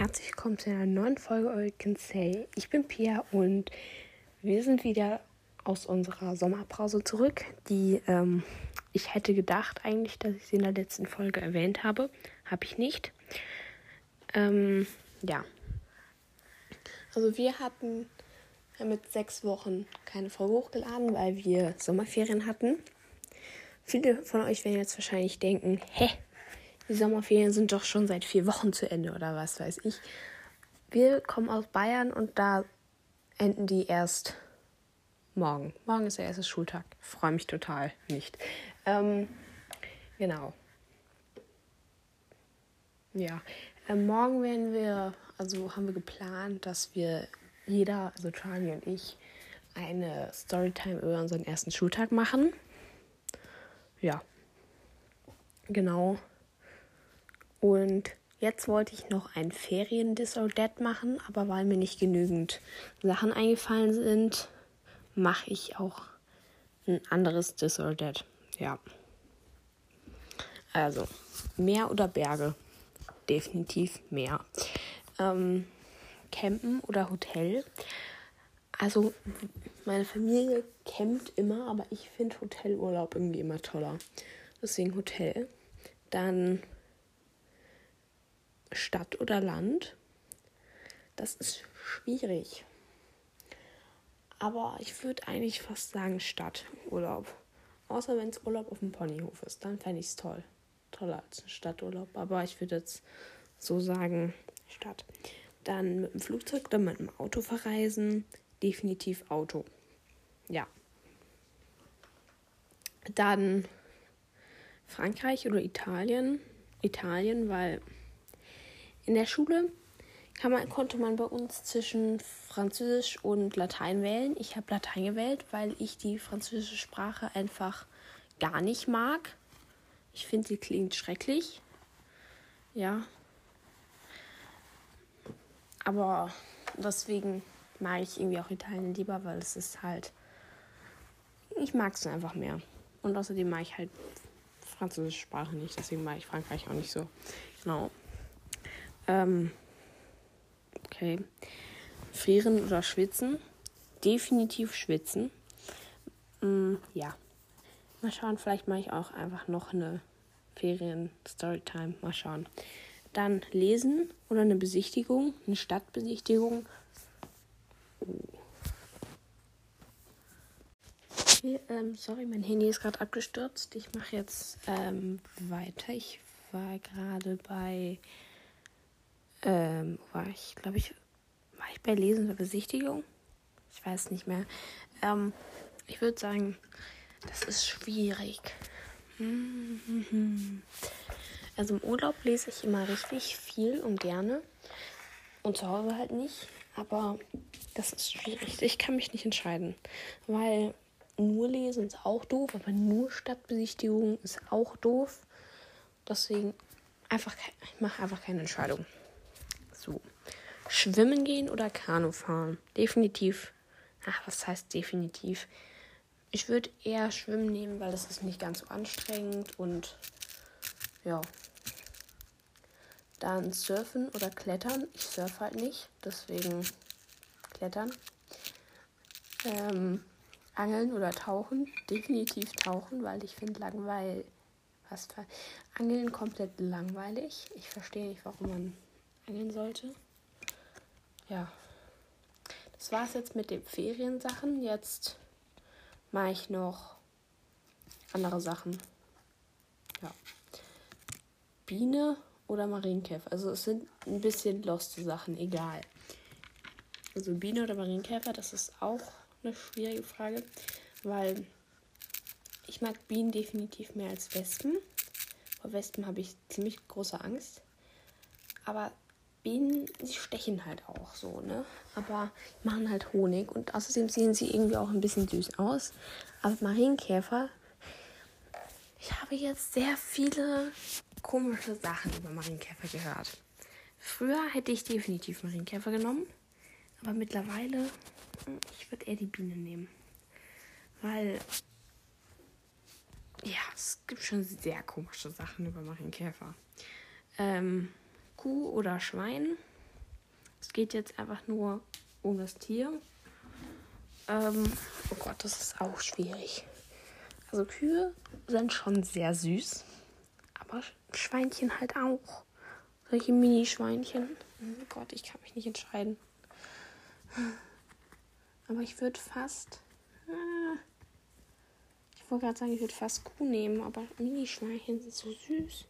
herzlich willkommen zu einer neuen Folge All Can Say. Ich bin Pia und wir sind wieder aus unserer Sommerpause zurück, die ähm, ich hätte gedacht eigentlich, dass ich sie in der letzten Folge erwähnt habe. Habe ich nicht. Ähm, ja. Also wir hatten mit sechs Wochen keine Folge hochgeladen, weil wir Sommerferien hatten. Viele von euch werden jetzt wahrscheinlich denken, hä, die Sommerferien sind doch schon seit vier Wochen zu Ende oder was weiß ich. Wir kommen aus Bayern und da enden die erst morgen. Morgen ist der erste Schultag. Freue mich total nicht. Ähm, genau. Ja, ähm, morgen werden wir, also haben wir geplant, dass wir jeder, also Charlie und ich, eine Storytime über unseren ersten Schultag machen. Ja, genau. Und jetzt wollte ich noch ein Ferien-Dis or That machen, aber weil mir nicht genügend Sachen eingefallen sind, mache ich auch ein anderes That. Ja. Also, Meer oder Berge? Definitiv Meer. Ähm, Campen oder Hotel? Also, meine Familie campt immer, aber ich finde Hotelurlaub irgendwie immer toller. Deswegen Hotel. Dann Stadt oder Land? Das ist schwierig. Aber ich würde eigentlich fast sagen Stadturlaub. Außer wenn es Urlaub auf dem Ponyhof ist, dann fände ich es toll. Toller als ein Stadturlaub. Aber ich würde jetzt so sagen Stadt. Dann mit dem Flugzeug oder mit dem Auto verreisen. Definitiv Auto. Ja. Dann Frankreich oder Italien. Italien, weil in der Schule man, konnte man bei uns zwischen Französisch und Latein wählen. Ich habe Latein gewählt, weil ich die französische Sprache einfach gar nicht mag. Ich finde, sie klingt schrecklich. Ja. Aber deswegen mag ich irgendwie auch Italien lieber, weil es ist halt. Ich mag es einfach mehr. Und außerdem mag ich halt französische Sprache nicht. Deswegen mag ich Frankreich auch nicht so. Genau. Ähm, okay. Frieren oder schwitzen? Definitiv schwitzen. Mm, ja. Mal schauen, vielleicht mache ich auch einfach noch eine Ferien-Storytime. Mal schauen. Dann lesen oder eine Besichtigung, eine Stadtbesichtigung. Oh. Okay, ähm, sorry, mein Handy ist gerade abgestürzt. Ich mache jetzt ähm, weiter. Ich war gerade bei ähm, war ich, glaube ich, war ich bei Lesen oder Besichtigung? Ich weiß nicht mehr. Ähm, ich würde sagen, das ist schwierig. Also im Urlaub lese ich immer richtig viel und gerne. Und zu Hause halt nicht. Aber das ist schwierig. Ich kann mich nicht entscheiden. Weil nur lesen ist auch doof, aber nur Stadtbesichtigung ist auch doof. Deswegen einfach, ich mache einfach keine Entscheidung. So. Schwimmen gehen oder Kanu fahren? Definitiv. Ach, was heißt definitiv? Ich würde eher Schwimmen nehmen, weil das ist nicht ganz so anstrengend und ja. Dann Surfen oder Klettern. Ich surfe halt nicht, deswegen Klettern. Ähm, Angeln oder Tauchen. Definitiv Tauchen, weil ich finde langweilig. Was für Angeln komplett langweilig. Ich verstehe nicht, warum man angeln sollte. Ja. Das war es jetzt mit den Feriensachen. Jetzt mache ich noch andere Sachen. Ja. Biene oder Marienkäfer. Also es sind ein bisschen loste Sachen, egal. Also Biene oder Marienkäfer, das ist auch eine schwierige Frage, weil ich mag Bienen definitiv mehr als Wespen. Vor Wespen habe ich ziemlich große Angst. Aber Bienen, sie stechen halt auch so, ne? Aber machen halt Honig und außerdem sehen sie irgendwie auch ein bisschen süß aus. Aber Marienkäfer, ich habe jetzt sehr viele komische Sachen über Marienkäfer gehört. Früher hätte ich definitiv Marienkäfer genommen, aber mittlerweile, hm, ich würde eher die Biene nehmen. Weil, ja, es gibt schon sehr komische Sachen über Marienkäfer. Ähm, Kuh oder Schwein? Es geht jetzt einfach nur um das Tier. Ähm, oh Gott, das ist auch schwierig. Also Kühe sind schon sehr süß. Aber Schweinchen halt auch. Solche Mini-Schweinchen. Oh Gott, ich kann mich nicht entscheiden. Aber ich würde fast. Ah, ich wollte gerade sagen, ich würde fast Kuh nehmen, aber Mini-Schweinchen sind so süß.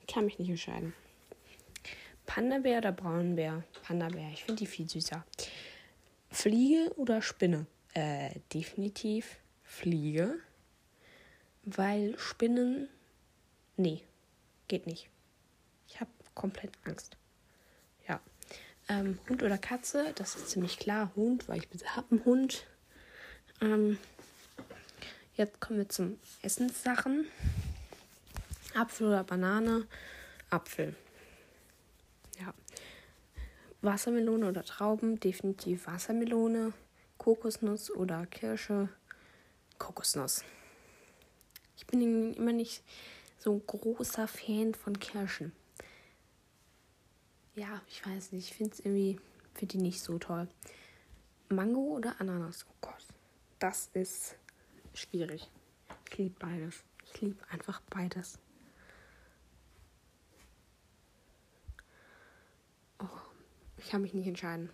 Ich kann mich nicht entscheiden. Panda-Bär oder Braunbär? Panda-Bär. Ich finde die viel süßer. Fliege oder Spinne? Äh, definitiv Fliege. Weil Spinnen. Nee, geht nicht. Ich habe komplett Angst. Ja. Ähm, Hund oder Katze? Das ist ziemlich klar. Hund, weil ich habe einen Hund. Ähm, jetzt kommen wir zum Essenssachen. Apfel oder Banane? Apfel. Wassermelone oder Trauben? Definitiv Wassermelone. Kokosnuss oder Kirsche? Kokosnuss. Ich bin immer nicht so ein großer Fan von Kirschen. Ja, ich weiß nicht. Ich finde es irgendwie für die nicht so toll. Mango oder Ananas? Oh Gott. Das ist schwierig. Ich liebe beides. Ich liebe einfach beides. Ich kann mich nicht entscheiden.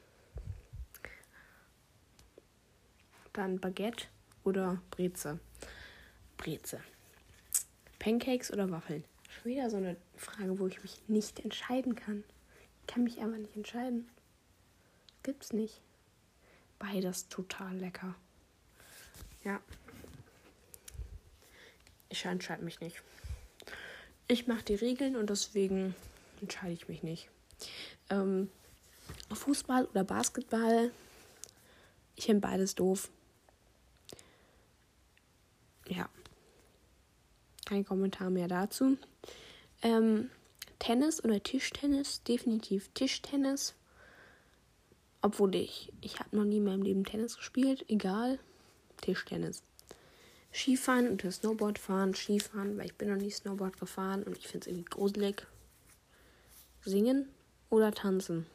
Dann Baguette oder Breze. Breze. Pancakes oder Waffeln? Schon wieder so eine Frage, wo ich mich nicht entscheiden kann. Ich kann mich einfach nicht entscheiden. Gibt's nicht. Beides total lecker. Ja. Ich entscheide mich nicht. Ich mache die Regeln und deswegen entscheide ich mich nicht. Ähm, Fußball oder Basketball? Ich finde beides doof. Ja. Kein Kommentar mehr dazu. Ähm, Tennis oder Tischtennis? Definitiv Tischtennis. Obwohl ich, ich habe noch nie in meinem Leben Tennis gespielt. Egal. Tischtennis. Skifahren oder Snowboard fahren. Skifahren, weil ich bin noch nie Snowboard gefahren und ich finde es irgendwie gruselig. Singen oder tanzen?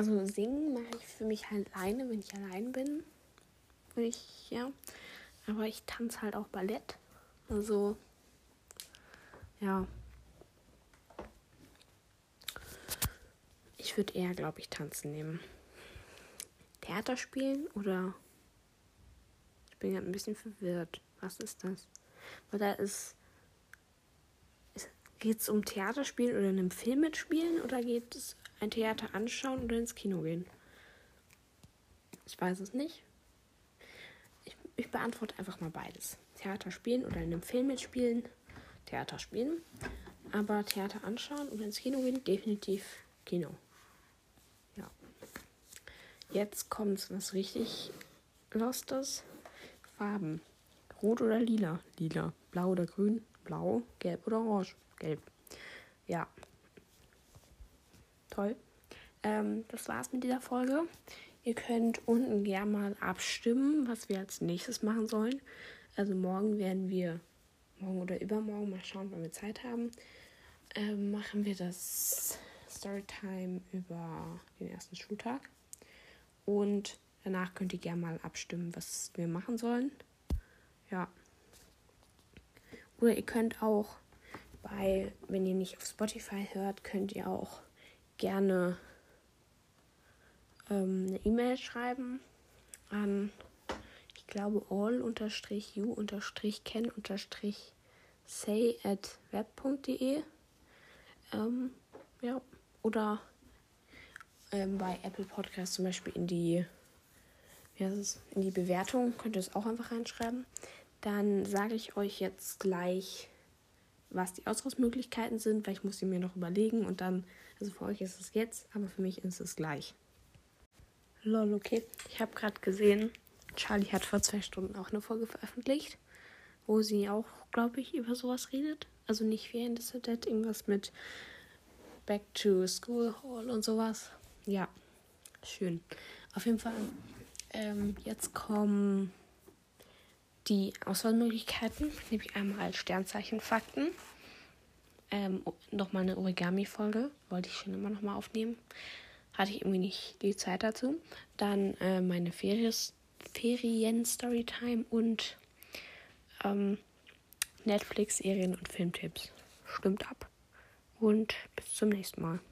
Also singen mache ich für mich halt alleine, wenn ich allein bin. Ich, ja. Aber ich tanze halt auch Ballett. Also, ja. Ich würde eher, glaube ich, tanzen nehmen. Theater spielen oder. Ich bin ja ein bisschen verwirrt. Was ist das? Weil da ist. Geht es um Theaterspielen oder in einem Film mitspielen oder geht es ein Theater anschauen oder ins Kino gehen? Ich weiß es nicht. Ich, ich beantworte einfach mal beides. Theater spielen oder in einem Film mitspielen. Theater spielen. Aber Theater anschauen oder ins Kino gehen, definitiv Kino. Ja. Jetzt kommt was richtig Lostes. Farben. Rot oder lila? Lila. Blau oder grün? Blau. Gelb oder orange? Gelb. Ja. Toll. Ähm, das war's mit dieser Folge. Ihr könnt unten gerne mal abstimmen, was wir als nächstes machen sollen. Also morgen werden wir, morgen oder übermorgen, mal schauen, wann wir Zeit haben, ähm, machen wir das Storytime über den ersten Schultag. Und danach könnt ihr gerne mal abstimmen, was wir machen sollen. Ja. Oder ihr könnt auch bei, wenn ihr nicht auf Spotify hört, könnt ihr auch gerne ähm, eine E-Mail schreiben an, ich glaube, all-you-ken-say at web.de. Ähm, ja, oder ähm, bei Apple Podcasts zum Beispiel in die, wie heißt es, in die Bewertung könnt ihr es auch einfach reinschreiben. Dann sage ich euch jetzt gleich, was die Ausrüstmöglichkeiten sind, weil ich muss sie mir noch überlegen und dann, also für euch ist es jetzt, aber für mich ist es gleich. Lol, okay. Ich habe gerade gesehen, Charlie hat vor zwei Stunden auch eine Folge veröffentlicht, wo sie auch, glaube ich, über sowas redet. Also nicht wie in das irgendwas mit Back to School Hall und sowas. Ja, schön. Auf jeden Fall, ähm, jetzt kommen die Auswahlmöglichkeiten, nämlich einmal Sternzeichen Fakten. ähm, nochmal eine Origami-Folge. Wollte ich schon immer nochmal aufnehmen. Hatte ich irgendwie nicht die Zeit dazu. Dann äh, meine Ferien-Storytime und ähm, Netflix-Serien und Filmtipps. Stimmt ab. Und bis zum nächsten Mal.